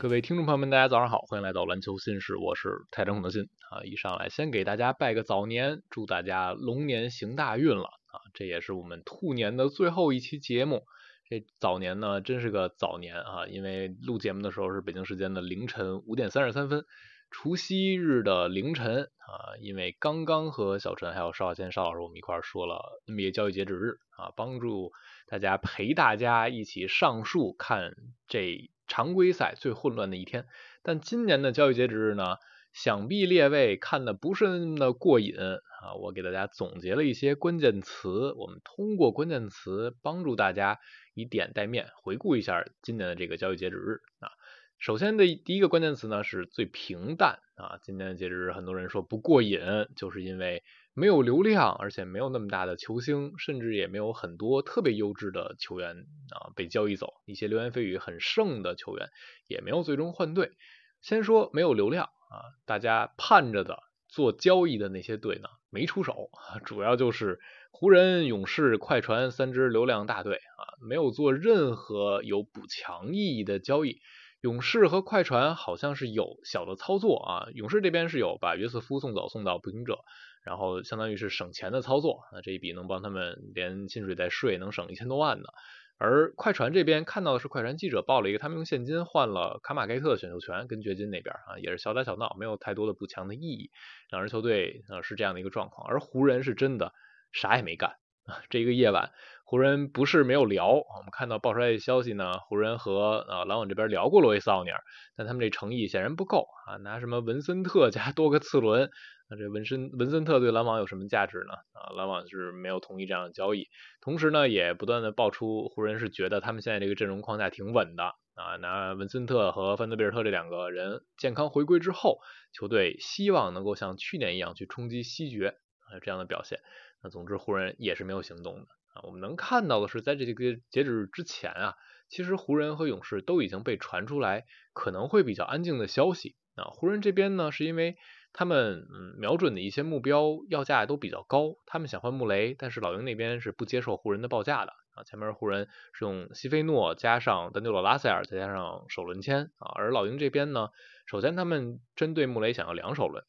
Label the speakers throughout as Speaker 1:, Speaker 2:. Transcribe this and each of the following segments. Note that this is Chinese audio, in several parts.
Speaker 1: 各位听众朋友们，大家早上好，欢迎来到篮球新事，我是泰山孔德新啊。一上来先给大家拜个早年，祝大家龙年行大运了啊！这也是我们兔年的最后一期节目。这早年呢，真是个早年啊，因为录节目的时候是北京时间的凌晨五点三十三分，除夕日的凌晨啊。因为刚刚和小陈还有邵小谦邵老师我们一块说了 NBA 交易截止日啊，帮助大家陪大家一起上树看这。常规赛最混乱的一天，但今年的交易截止日呢，想必列位看的不是那么的过瘾啊！我给大家总结了一些关键词，我们通过关键词帮助大家以点带面回顾一下今年的这个交易截止日啊。首先的第一个关键词呢是最平淡啊，今年的截止日很多人说不过瘾，就是因为。没有流量，而且没有那么大的球星，甚至也没有很多特别优质的球员啊被交易走。一些流言蜚语很盛的球员也没有最终换队。先说没有流量啊，大家盼着的做交易的那些队呢没出手，主要就是湖人、勇士、快船三支流量大队啊，没有做任何有补强意义的交易。勇士和快船好像是有小的操作啊，勇士这边是有把约瑟夫送走，送到步行者。然后相当于是省钱的操作，那这一笔能帮他们连薪水带税能省一千多万呢。而快船这边看到的是快船记者报了一个，他们用现金换了卡马盖特的选秀权，跟掘金那边啊也是小打小闹，没有太多的补强的意义。两支球队啊是这样的一个状况，而湖人是真的啥也没干啊。这一个夜晚，湖人不是没有聊，我们看到爆出来的消息呢，湖人和呃篮网这边聊过罗伊斯奥尼尔，但他们这诚意显然不够啊，拿什么文森特 加多个次轮。那这文森文森特对篮网有什么价值呢？啊，篮网是没有同意这样的交易，同时呢，也不断的爆出湖人是觉得他们现在这个阵容框架挺稳的啊，拿文森特和范德贝尔特这两个人健康回归之后，球队希望能够像去年一样去冲击西决啊这样的表现。那总之湖人也是没有行动的我们能看到的是，在这个截止日之前啊，其实湖人和勇士都已经被传出来可能会比较安静的消息啊。湖人这边呢，是因为。他们嗯瞄准的一些目标要价都比较高，他们想换穆雷，但是老鹰那边是不接受湖人的报价的啊。前面湖人是用西菲诺加上丹尼罗拉塞尔再加上首轮签啊，而老鹰这边呢，首先他们针对穆雷想要两首轮，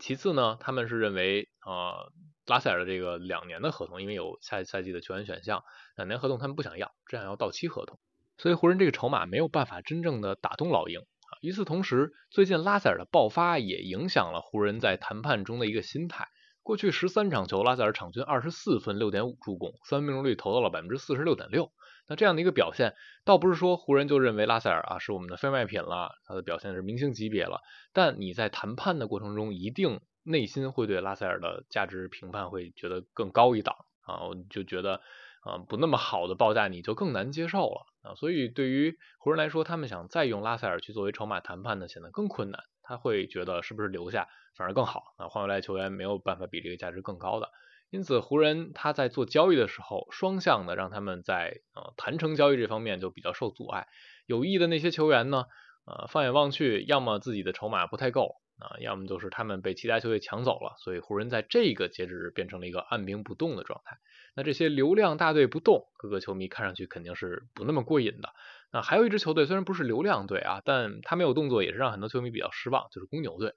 Speaker 1: 其次呢，他们是认为啊拉塞尔的这个两年的合同，因为有下赛季的球员选项，两年合同他们不想要，只想要到期合同，所以湖人这个筹码没有办法真正的打动老鹰。与此同时，最近拉塞尔的爆发也影响了湖人在谈判中的一个心态。过去十三场球，拉塞尔场均二十四分、六点五助攻，三分命中率投到了百分之四十六点六。那这样的一个表现，倒不是说湖人就认为拉塞尔啊是我们的非卖品了，他的表现是明星级别了。但你在谈判的过程中，一定内心会对拉塞尔的价值评判会觉得更高一档啊，我就觉得。啊，不那么好的报价你就更难接受了啊，所以对于湖人来说，他们想再用拉塞尔去作为筹码谈判呢，显得更困难。他会觉得是不是留下反而更好啊？换回来球员没有办法比这个价值更高的。因此，湖人他在做交易的时候，双向的让他们在呃谈成交易这方面就比较受阻碍。有意的那些球员呢，呃，放眼望去，要么自己的筹码不太够啊，要么就是他们被其他球队抢走了，所以湖人在这个截止日变成了一个按兵不动的状态。那这些流量大队不动，各个球迷看上去肯定是不那么过瘾的。那还有一支球队，虽然不是流量队啊，但他没有动作，也是让很多球迷比较失望，就是公牛队。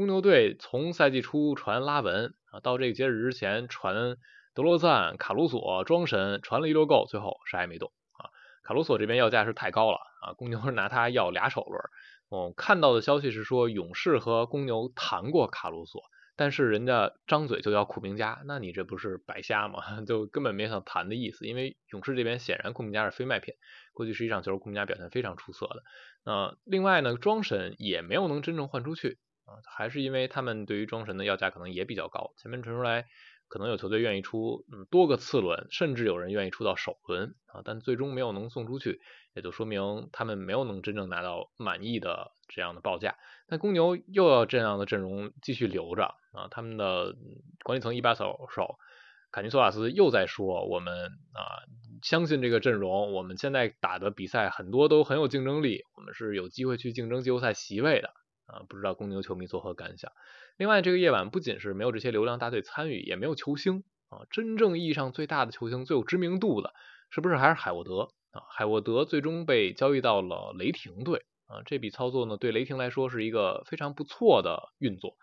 Speaker 1: 公牛队从赛季初传拉文啊，到这个截止之前传德罗赞、卡鲁索、庄神，传了一溜够，最后啥也没动啊。卡鲁索这边要价是太高了啊，公牛是拿他要俩首轮。我看到的消息是说，勇士和公牛谈过卡鲁索。但是人家张嘴就要库明加，那你这不是白瞎吗？就根本没想谈的意思。因为勇士这边显然库明加是非卖品，过去十一场球库明加表现非常出色的。那另外呢，庄神也没有能真正换出去还是因为他们对于庄神的要价可能也比较高。前面传出来可能有球队愿意出嗯多个次轮，甚至有人愿意出到首轮啊，但最终没有能送出去，也就说明他们没有能真正拿到满意的这样的报价。那公牛又要这样的阵容继续留着啊？他们的管理层一把手手卡尼索瓦斯又在说，我们啊相信这个阵容，我们现在打的比赛很多都很有竞争力，我们是有机会去竞争季后赛席位的啊！不知道公牛球迷作何感想？另外，这个夜晚不仅是没有这些流量大队参与，也没有球星啊！真正意义上最大的球星、最有知名度的，是不是还是海沃德啊？海沃德最终被交易到了雷霆队。啊，这笔操作呢对雷霆来说是一个非常不错的运作。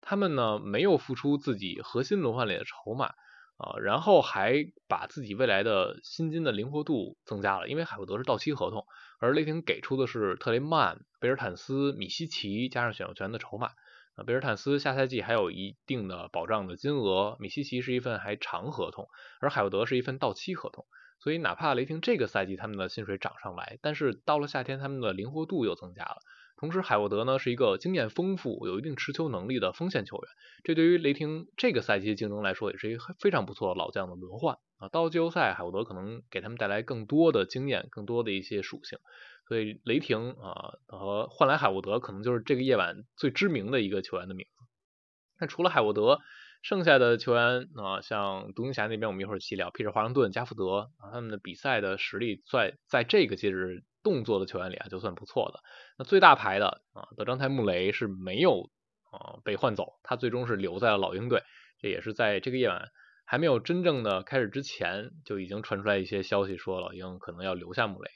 Speaker 1: 他们呢没有付出自己核心轮换里的筹码啊，然后还把自己未来的薪金的灵活度增加了，因为海沃德是到期合同，而雷霆给出的是特雷曼、贝尔坦斯、米西奇加上选秀权的筹码。啊，贝尔坦斯下赛季还有一定的保障的金额，米西奇是一份还长合同，而海沃德是一份到期合同，所以哪怕雷霆这个赛季他们的薪水涨上来，但是到了夏天他们的灵活度又增加了。同时，海沃德呢是一个经验丰富、有一定持球能力的锋线球员，这对于雷霆这个赛季竞争来说也是一个非常不错的老将的轮换啊。到季后赛，海沃德可能给他们带来更多的经验、更多的一些属性。所以雷霆啊和换来海沃德可能就是这个夜晚最知名的一个球员的名字。那除了海沃德，剩下的球员啊，像独行侠那边我们一会儿细聊，皮尔华盛顿、加福德啊，他们的比赛的实力在在这个节日动作的球员里啊，就算不错的。那最大牌的啊，德章泰穆雷是没有啊被换走，他最终是留在了老鹰队。这也是在这个夜晚还没有真正的开始之前，就已经传出来一些消息，说老鹰可能要留下穆雷。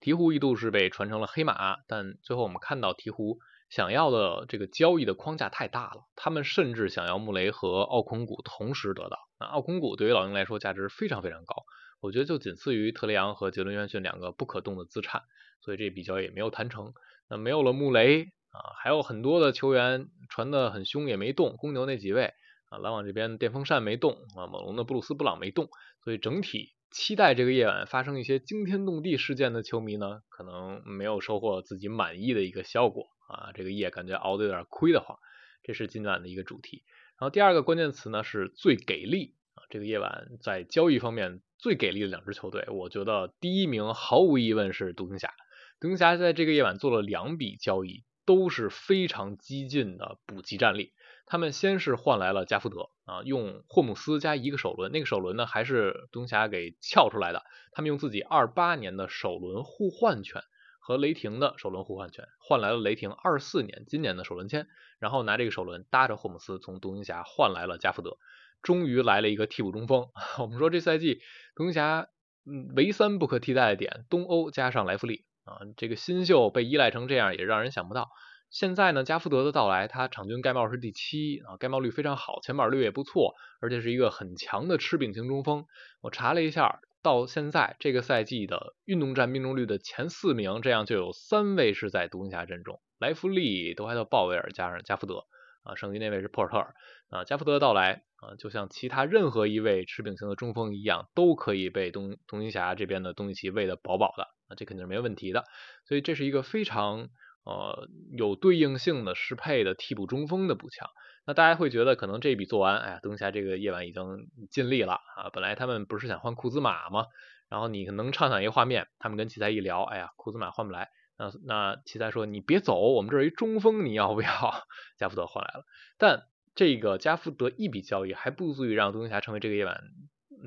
Speaker 1: 鹈鹕一度是被传成了黑马，但最后我们看到鹈鹕想要的这个交易的框架太大了，他们甚至想要穆雷和奥孔古同时得到。那奥孔古对于老鹰来说价值非常非常高，我觉得就仅次于特雷杨和杰伦约翰逊两个不可动的资产，所以这笔交易也没有谈成。那没有了穆雷啊，还有很多的球员传的很凶也没动，公牛那几位啊，篮网这边电风扇没动啊，猛龙的布鲁斯布朗没动，所以整体。期待这个夜晚发生一些惊天动地事件的球迷呢，可能没有收获自己满意的一个效果啊，这个夜感觉熬得有点亏得慌，这是今晚的一个主题。然后第二个关键词呢是最给力，这个夜晚在交易方面最给力的两支球队，我觉得第一名毫无疑问是独行侠。独行侠在这个夜晚做了两笔交易，都是非常激进的补给战力。他们先是换来了加福德啊，用霍姆斯加一个首轮，那个首轮呢还是独行侠给撬出来的。他们用自己二八年的首轮互换权和雷霆的首轮互换权换来了雷霆二四年今年的首轮签，然后拿这个首轮搭着霍姆斯从独行侠换来了加福德，终于来了一个替补中锋。我们说这赛季独行侠嗯唯三不可替代的点，东欧加上莱弗利啊，这个新秀被依赖成这样也让人想不到。现在呢，加福德的到来，他场均盖帽是第七啊，盖帽率非常好，前板率也不错，而且是一个很强的吃饼型中锋。我查了一下，到现在这个赛季的运动战命中率的前四名，这样就有三位是在独行侠阵中，莱弗利、德怀特·鲍威尔加上加福德啊，剩余那位是珀尔特尔啊。加福德的到来啊，就像其他任何一位持柄型的中锋一样，都可以被东独行侠这边的东契奇喂得饱饱的啊，这肯定是没问题的。所以这是一个非常。呃，有对应性的适配的替补中锋的补强，那大家会觉得可能这笔做完，哎呀，东侠这个夜晚已经尽力了啊。本来他们不是想换库兹马吗？然后你能畅想一个画面，他们跟奇才一聊，哎呀，库兹马换不来，那那奇才说你别走，我们这儿一中锋你要不要？加福德换来了，但这个加福德一笔交易还不足以让独行侠成为这个夜晚，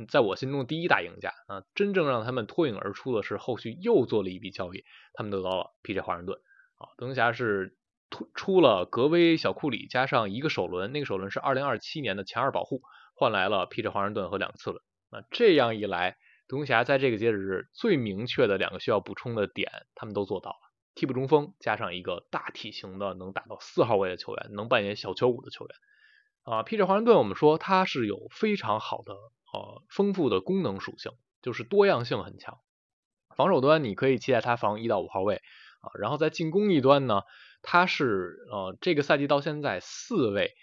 Speaker 1: 在我心中第一大赢家啊。真正让他们脱颖而出的是后续又做了一笔交易，他们得到了 P.J. 华盛顿。啊，独行侠是出出了格威、小库里加上一个首轮，那个首轮是二零二七年的前二保护，换来了皮特华盛顿和两个次轮。那这样一来，独行侠在这个截止日最明确的两个需要补充的点，他们都做到了。替补中锋加上一个大体型的能打到四号位的球员，能扮演小球五的球员。啊，皮特华盛顿我们说他是有非常好的呃丰富的功能属性，就是多样性很强。防守端你可以期待他防一到五号位。啊，然后在进攻一端呢，他是呃这个赛季到现在四位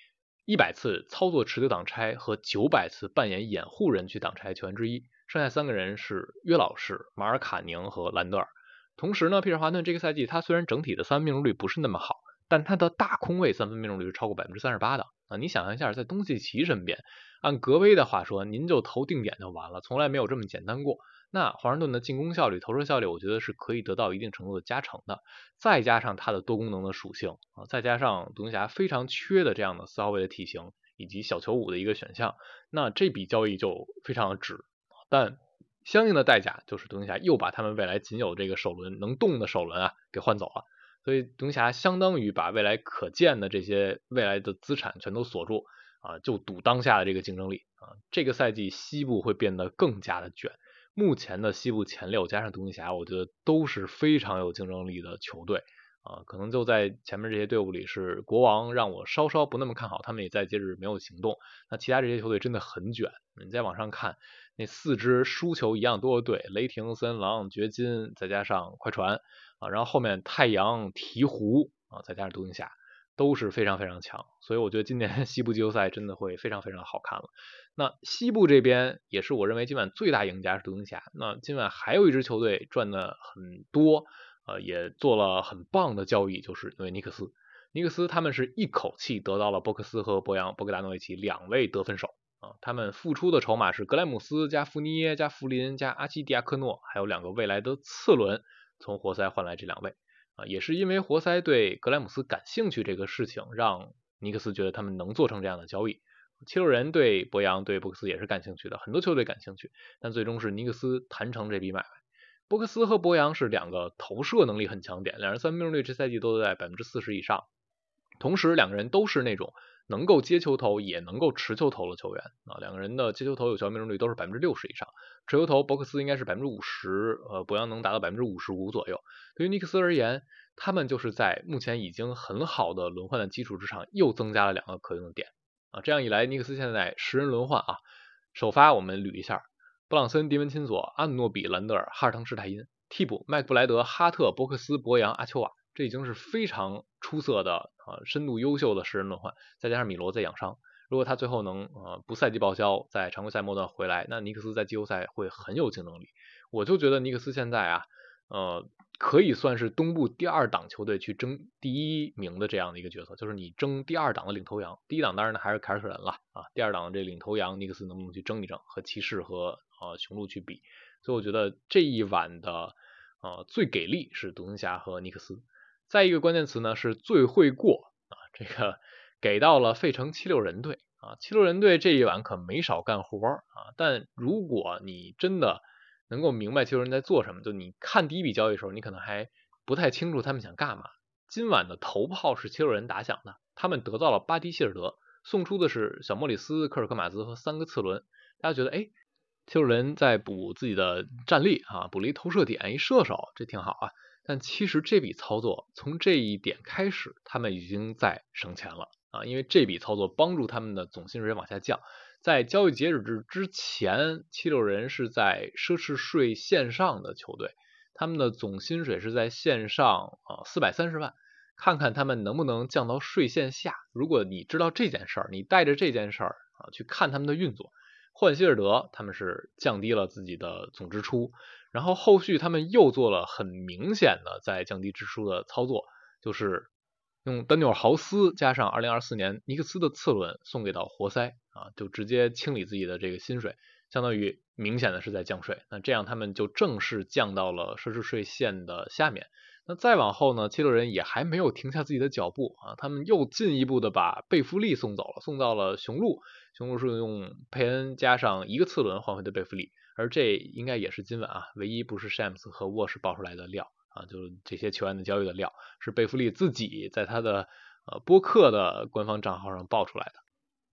Speaker 1: 一百次操作持球挡拆和九百次扮演掩护人去挡拆球员之一，剩下三个人是约老师、马尔卡宁和兰德尔。同时呢，皮尔华顿这个赛季他虽然整体的三分命中率不是那么好，但他的大空位三分命中率是超过百分之三十八的啊！你想象一下，在东契奇身边，按格威的话说，您就投定点就完了，从来没有这么简单过。那华盛顿的进攻效率、投射效率，我觉得是可以得到一定程度的加成的。再加上它的多功能的属性啊，再加上独行侠非常缺的这样的四号位的体型以及小球五的一个选项，那这笔交易就非常的值。但相应的代价就是独行侠又把他们未来仅有这个首轮能动的首轮啊给换走了，所以独行侠相当于把未来可见的这些未来的资产全都锁住啊，就赌当下的这个竞争力啊。这个赛季西部会变得更加的卷。目前的西部前六加上独行侠，我觉得都是非常有竞争力的球队啊，可能就在前面这些队伍里是国王让我稍稍不那么看好，他们也在接着没有行动。那其他这些球队真的很卷，你再往上看，那四支输球一样多的队，雷霆、森狼、掘金，再加上快船啊，然后后面太阳、鹈鹕啊，再加上独行侠，都是非常非常强。所以我觉得今年 西部季后赛真的会非常非常好看了。那西部这边也是我认为今晚最大赢家是独行侠。那今晚还有一支球队赚的很多。呃，也做了很棒的交易，就是因为尼克斯，尼克斯他们是一口气得到了博克斯和博扬、博格达诺维奇两位得分手啊，他们付出的筹码是格莱姆斯加福尼耶加弗林加阿基迪亚克诺，还有两个未来的次轮，从活塞换来这两位啊，也是因为活塞对格莱姆斯感兴趣这个事情，让尼克斯觉得他们能做成这样的交易。七六人对博扬对博克斯也是感兴趣的，很多球队感兴趣，但最终是尼克斯谈成这笔买卖。博克斯和博扬是两个投射能力很强点，两人三分命中率这赛季都在百分之四十以上，同时两个人都是那种能够接球投也能够持球投的球员啊，两个人的接球投有效命中率都是百分之六十以上，持球投博克斯应该是百分之五十，呃，博扬能达到百分之五十五左右。对于尼克斯而言，他们就是在目前已经很好的轮换的基础之上又增加了两个可用的点啊，这样一来，尼克斯现在十人轮换啊，首发我们捋一下。布朗森、迪文钦索、阿努诺比、兰德尔、哈尔滕、施泰因，替补麦克布莱德、哈特、伯克斯、博扬、阿丘瓦，这已经是非常出色的啊，深度优秀的十人轮换，再加上米罗在养伤，如果他最后能呃不赛季报销，在常规赛末段回来，那尼克斯在季后赛会很有竞争力。我就觉得尼克斯现在啊，呃。可以算是东部第二档球队去争第一名的这样的一个角色，就是你争第二档的领头羊，第一档当然呢还是凯尔特人了啊，第二档的这领头羊尼克斯能不能去争一争，和骑士和呃雄鹿去比，所以我觉得这一晚的呃最给力是独行侠和尼克斯，再一个关键词呢是最会过啊，这个给到了费城七六人队啊，七六人队这一晚可没少干活啊，但如果你真的。能够明白七六人在做什么，就你看第一笔交易的时候，你可能还不太清楚他们想干嘛。今晚的头炮是七六人打响的，他们得到了巴蒂希尔德，送出的是小莫里斯、科尔克马兹和三个次轮。大家觉得，哎，七六人在补自己的战力啊，补了一投射点，一射手，这挺好啊。但其实这笔操作从这一点开始，他们已经在省钱了啊，因为这笔操作帮助他们的总薪水往下降。在交易截止日之前，七六人是在奢侈税线上的球队，他们的总薪水是在线上啊四百三十万，看看他们能不能降到税线下。如果你知道这件事儿，你带着这件事儿啊去看他们的运作，霍希尔德他们是降低了自己的总支出，然后后续他们又做了很明显的在降低支出的操作，就是。用丹尼尔豪斯加上2024年尼克斯的次轮送给到活塞啊，就直接清理自己的这个薪水，相当于明显的是在降税。那这样他们就正式降到了奢侈税线的下面。那再往后呢，七六人也还没有停下自己的脚步啊，他们又进一步的把贝弗利送走了，送到了雄鹿。雄鹿是用佩恩加上一个次轮换回的贝弗利，而这应该也是今晚啊唯一不是 Shams 和沃什爆出来的料。啊，就是这些球员的交易的料，是贝弗利自己在他的呃播客的官方账号上爆出来的。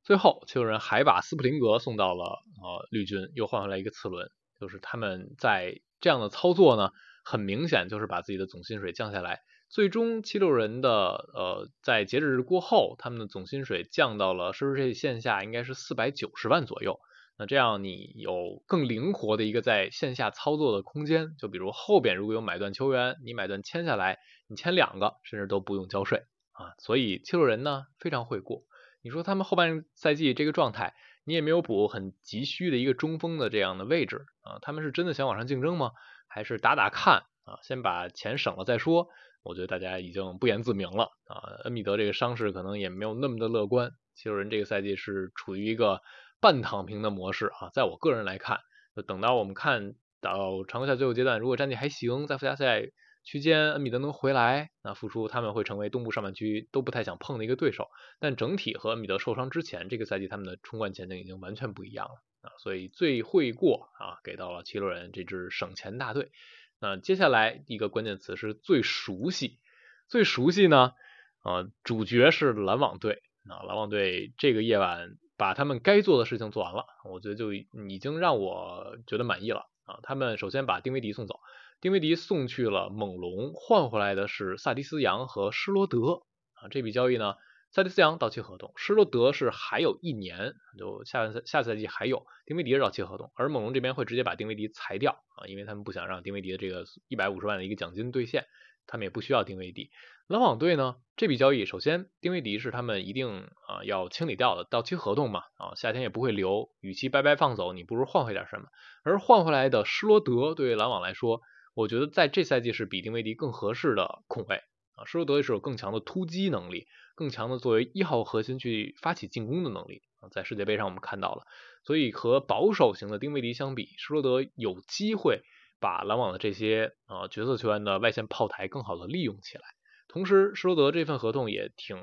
Speaker 1: 最后，七六人还把斯普林格送到了呃绿军，又换回来一个次轮。就是他们在这样的操作呢，很明显就是把自己的总薪水降下来。最终，七六人的呃在截止日过后，他们的总薪水降到了奢侈税线下，应该是四百九十万左右。那这样你有更灵活的一个在线下操作的空间，就比如后边如果有买断球员，你买断签下来，你签两个甚至都不用交税啊。所以七六人呢非常会过。你说他们后半赛季这个状态，你也没有补很急需的一个中锋的这样的位置啊，他们是真的想往上竞争吗？还是打打看啊，先把钱省了再说？我觉得大家已经不言自明了啊。恩比德这个伤势可能也没有那么的乐观，七六人这个赛季是处于一个。半躺平的模式啊，在我个人来看，等到我们看到常规赛最后阶段，如果战绩还行，在附加赛区间恩比德能回来，那复出他们会成为东部上半区都不太想碰的一个对手。但整体和恩比德受伤之前，这个赛季他们的冲冠前景已经完全不一样了啊，所以最会过啊，给到了七六人这支省钱大队。那接下来一个关键词是最熟悉，最熟悉呢，啊，主角是篮网队啊，篮网队这个夜晚。把他们该做的事情做完了，我觉得就已经让我觉得满意了啊。他们首先把丁威迪送走，丁威迪送去了猛龙，换回来的是萨迪斯杨和施罗德啊。这笔交易呢，萨迪斯杨到期合同，施罗德是还有一年，就下下赛季还有。丁威迪是到期合同，而猛龙这边会直接把丁威迪裁掉啊，因为他们不想让丁威迪的这个一百五十万的一个奖金兑现，他们也不需要丁威迪。篮网队呢，这笔交易首先丁威迪是他们一定啊要清理掉的到期合同嘛啊，夏天也不会留，与其白白放走，你不如换回点什么。而换回来的施罗德对于篮网来说，我觉得在这赛季是比丁威迪更合适的控卫啊，施罗德是有更强的突击能力，更强的作为一号核心去发起进攻的能力啊，在世界杯上我们看到了，所以和保守型的丁威迪相比，施罗德有机会把篮网的这些啊角色球员的外线炮台更好的利用起来。同时，施罗德这份合同也挺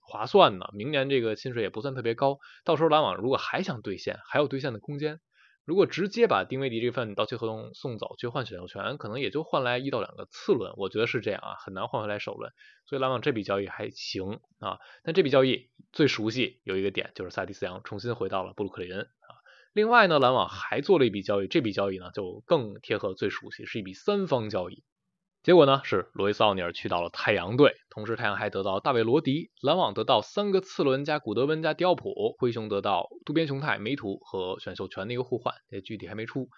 Speaker 1: 划算的，明年这个薪水也不算特别高。到时候篮网如果还想兑现，还有兑现的空间。如果直接把丁威迪这份到期合同送走去换选秀权，可能也就换来一到两个次轮，我觉得是这样啊，很难换回来首轮。所以篮网这笔交易还行啊。但这笔交易最熟悉有一个点，就是萨蒂斯杨重新回到了布鲁克林啊。另外呢，篮网还做了一笔交易，这笔交易呢就更贴合最熟悉，是一笔三方交易。结果呢是罗伊斯奥尼尔去到了太阳队，同时太阳还得到大卫罗迪，篮网得到三个次轮加古德温加迪奥普，灰熊得到渡边雄太、梅图和选秀权的一个互换，这具体还没出。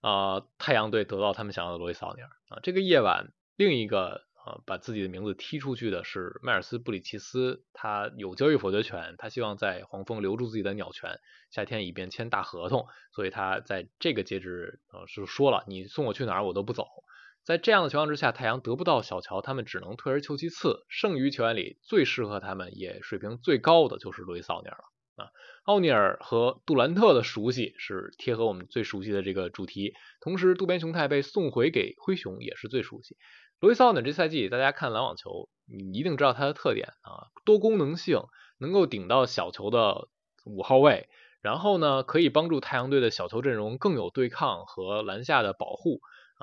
Speaker 1: 啊，太阳队得到他们想要的罗伊斯奥尼尔啊。这个夜晚，另一个啊把自己的名字踢出去的是迈尔斯布里奇斯，他有交易否决权，他希望在黄蜂留住自己的鸟权，夏天以便签大合同，所以他在这个截止啊是说了，你送我去哪儿我都不走。在这样的情况之下，太阳得不到小乔，他们只能退而求其次。剩余球员里最适合他们，也水平最高的就是路易斯奥尼尔了啊。奥尼尔和杜兰特的熟悉是贴合我们最熟悉的这个主题，同时渡边雄太被送回给灰熊也是最熟悉。路易斯奥尼尔这赛季大家看篮网球，你一定知道他的特点啊，多功能性，能够顶到小球的五号位，然后呢可以帮助太阳队的小球阵容更有对抗和篮下的保护。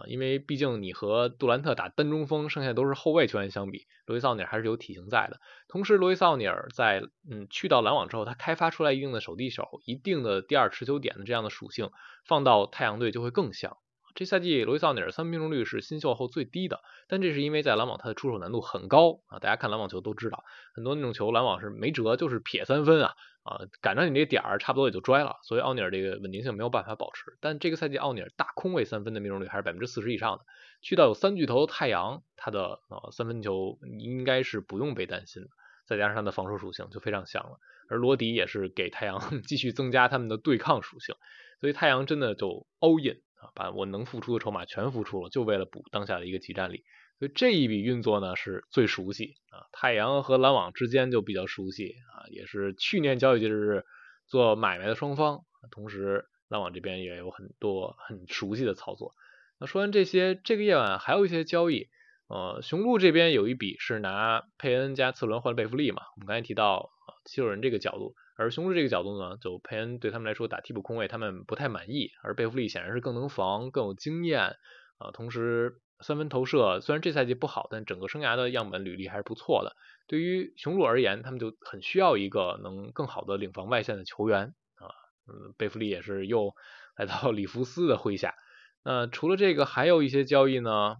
Speaker 1: 因为毕竟你和杜兰特打单中锋，剩下都是后卫球员相比，罗伊·奥尼尔还是有体型在的。同时，罗伊·奥尼尔在嗯去到篮网之后，他开发出来一定的手递手、一定的第二持球点的这样的属性，放到太阳队就会更像。这赛季罗伊·奥尼尔三分命中率是新秀后最低的，但这是因为在篮网他的出手难度很高啊。大家看篮网球都知道，很多那种球篮网是没辙，就是撇三分啊。啊，赶上你这点儿，差不多也就拽了，所以奥尼尔这个稳定性没有办法保持。但这个赛季奥尼尔大空位三分的命中率还是百分之四十以上的，去到有三巨头的太阳，他的啊三分球应该是不用被担心，再加上他的防守属性就非常强了。而罗迪也是给太阳 继续增加他们的对抗属性，所以太阳真的就 all in 啊，把我能付出的筹码全付出了，就为了补当下的一个集战力。所以这一笔运作呢是最熟悉啊，太阳和篮网之间就比较熟悉啊，也是去年交易截止日做买卖的双方，同时篮网这边也有很多很熟悉的操作。那说完这些，这个夜晚还有一些交易，呃，雄鹿这边有一笔是拿佩恩加次轮换贝弗利嘛，我们刚才提到七六人这个角度，而雄鹿这个角度呢，就佩恩对他们来说打替补空位他们不太满意，而贝弗利显然是更能防更有经验啊，同时。三分投射虽然这赛季不好，但整个生涯的样本履历还是不错的。对于雄鹿而言，他们就很需要一个能更好的领防外线的球员啊。嗯，贝弗利也是又 来到里弗斯的麾下。那除了这个，还有一些交易呢。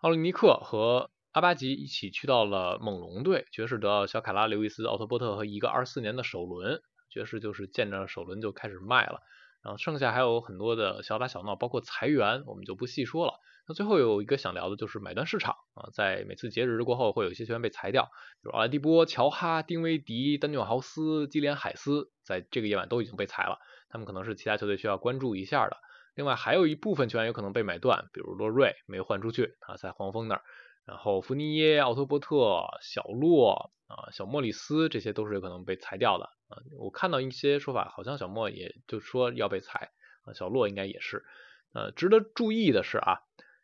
Speaker 1: 奥利尼克和阿巴吉一起去到了猛龙队，爵士得到小卡拉、刘易斯、奥托波特和一个二四年的首轮。爵士就是见着首轮就开始卖了。然后剩下还有很多的小打小闹，包括裁员，我们就不细说了。那最后有一个想聊的就是买断市场啊，在每次节日过后会有一些球员被裁掉，比如奥莱迪波、乔哈、丁威迪、丹纽豪斯、基连海斯，在这个夜晚都已经被裁了，他们可能是其他球队需要关注一下的。另外还有一部分球员有可能被买断，比如洛瑞没有换出去啊，在黄蜂那儿，然后福尼耶、奥托波特、小洛啊、小莫里斯这些都是有可能被裁掉的啊。我看到一些说法，好像小莫也就说要被裁啊，小洛应该也是。呃，值得注意的是啊。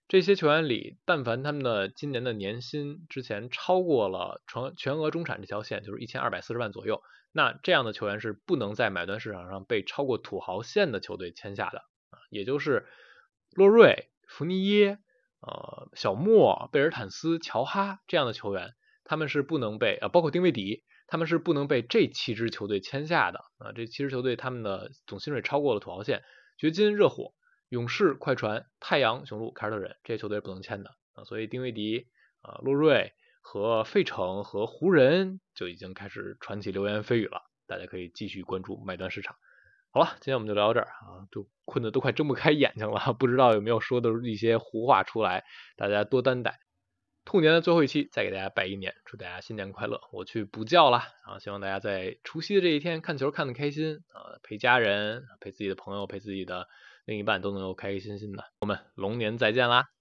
Speaker 1: 这些球员里，但凡他们的今年的年薪之前超过了全全额中产这条线，就是一千二百四十万左右，那这样的球员是不能在买断市场上被超过土豪线的球队签下的啊，也就是洛瑞、福尼耶、呃小莫、贝尔坦斯、乔哈这样的球员，他们是不能被啊，包括丁威迪，他们是不能被这七支球队签下的啊，这七支球队他们的总薪水超过了土豪线，掘金、热火。勇士、快船、太阳、雄鹿、凯尔特人这些球队不能签的啊，所以丁威迪、啊洛瑞和费城和湖人就已经开始传起流言蜚语了，大家可以继续关注买断市场。好了，今天我们就聊到这儿啊，都困得都快睁不开眼睛了，不知道有没有说的一些胡话出来，大家多担待。兔年的最后一期，再给大家拜一年，祝大家新年快乐！我去补觉了啊，希望大家在除夕的这一天看球看得开心啊，陪家人、陪自己的朋友、陪自己的另一半都能够开开心心的。我们龙年再见啦！